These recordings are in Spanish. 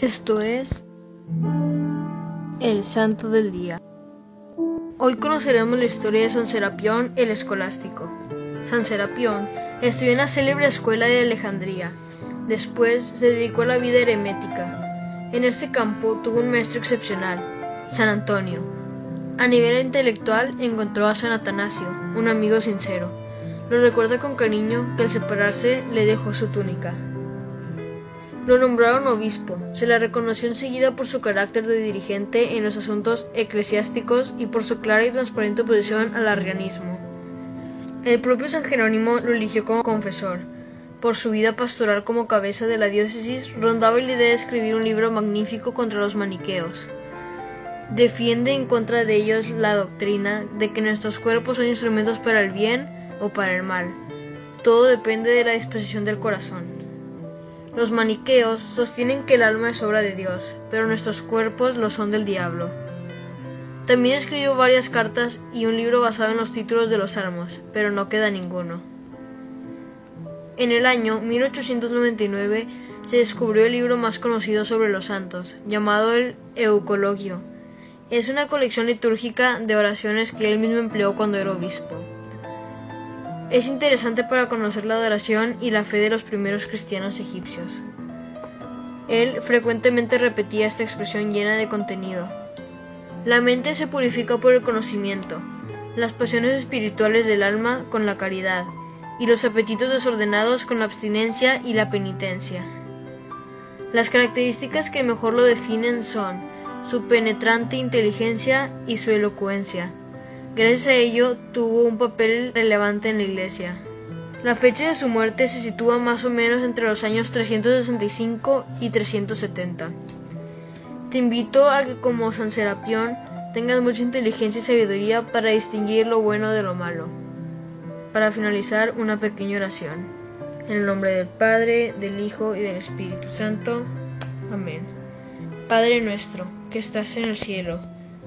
Esto es el Santo del Día. Hoy conoceremos la historia de San Serapión el Escolástico. San Serapión estudió en la célebre escuela de Alejandría. Después se dedicó a la vida heremética. En este campo tuvo un maestro excepcional, San Antonio. A nivel intelectual encontró a San Atanasio, un amigo sincero. Lo recuerda con cariño que al separarse le dejó su túnica. Lo nombraron obispo. Se le reconoció enseguida por su carácter de dirigente en los asuntos eclesiásticos y por su clara y transparente oposición al arrianismo. El propio San Jerónimo lo eligió como confesor. Por su vida pastoral como cabeza de la diócesis, rondaba la idea de escribir un libro magnífico contra los maniqueos. Defiende en contra de ellos la doctrina de que nuestros cuerpos son instrumentos para el bien o para el mal. Todo depende de la disposición del corazón. Los maniqueos sostienen que el alma es obra de Dios, pero nuestros cuerpos lo son del diablo. También escribió varias cartas y un libro basado en los títulos de los salmos, pero no queda ninguno. En el año 1899 se descubrió el libro más conocido sobre los santos, llamado el Eucologio. Es una colección litúrgica de oraciones que él mismo empleó cuando era obispo. Es interesante para conocer la adoración y la fe de los primeros cristianos egipcios. Él frecuentemente repetía esta expresión llena de contenido. La mente se purifica por el conocimiento, las pasiones espirituales del alma con la caridad, y los apetitos desordenados con la abstinencia y la penitencia. Las características que mejor lo definen son su penetrante inteligencia y su elocuencia, Gracias a ello tuvo un papel relevante en la iglesia. La fecha de su muerte se sitúa más o menos entre los años 365 y 370. Te invito a que como San Serapión tengas mucha inteligencia y sabiduría para distinguir lo bueno de lo malo. Para finalizar, una pequeña oración. En el nombre del Padre, del Hijo y del Espíritu Santo. Amén. Padre nuestro, que estás en el cielo,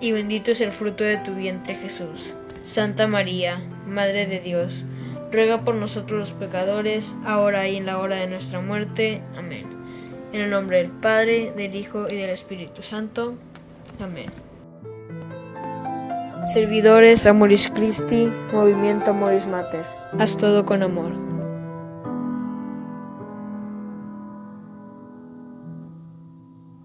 y bendito es el fruto de tu vientre Jesús. Santa María, Madre de Dios, ruega por nosotros los pecadores, ahora y en la hora de nuestra muerte. Amén. En el nombre del Padre, del Hijo y del Espíritu Santo. Amén. Servidores Amoris Christi, Movimiento Amoris Mater. Haz todo con amor.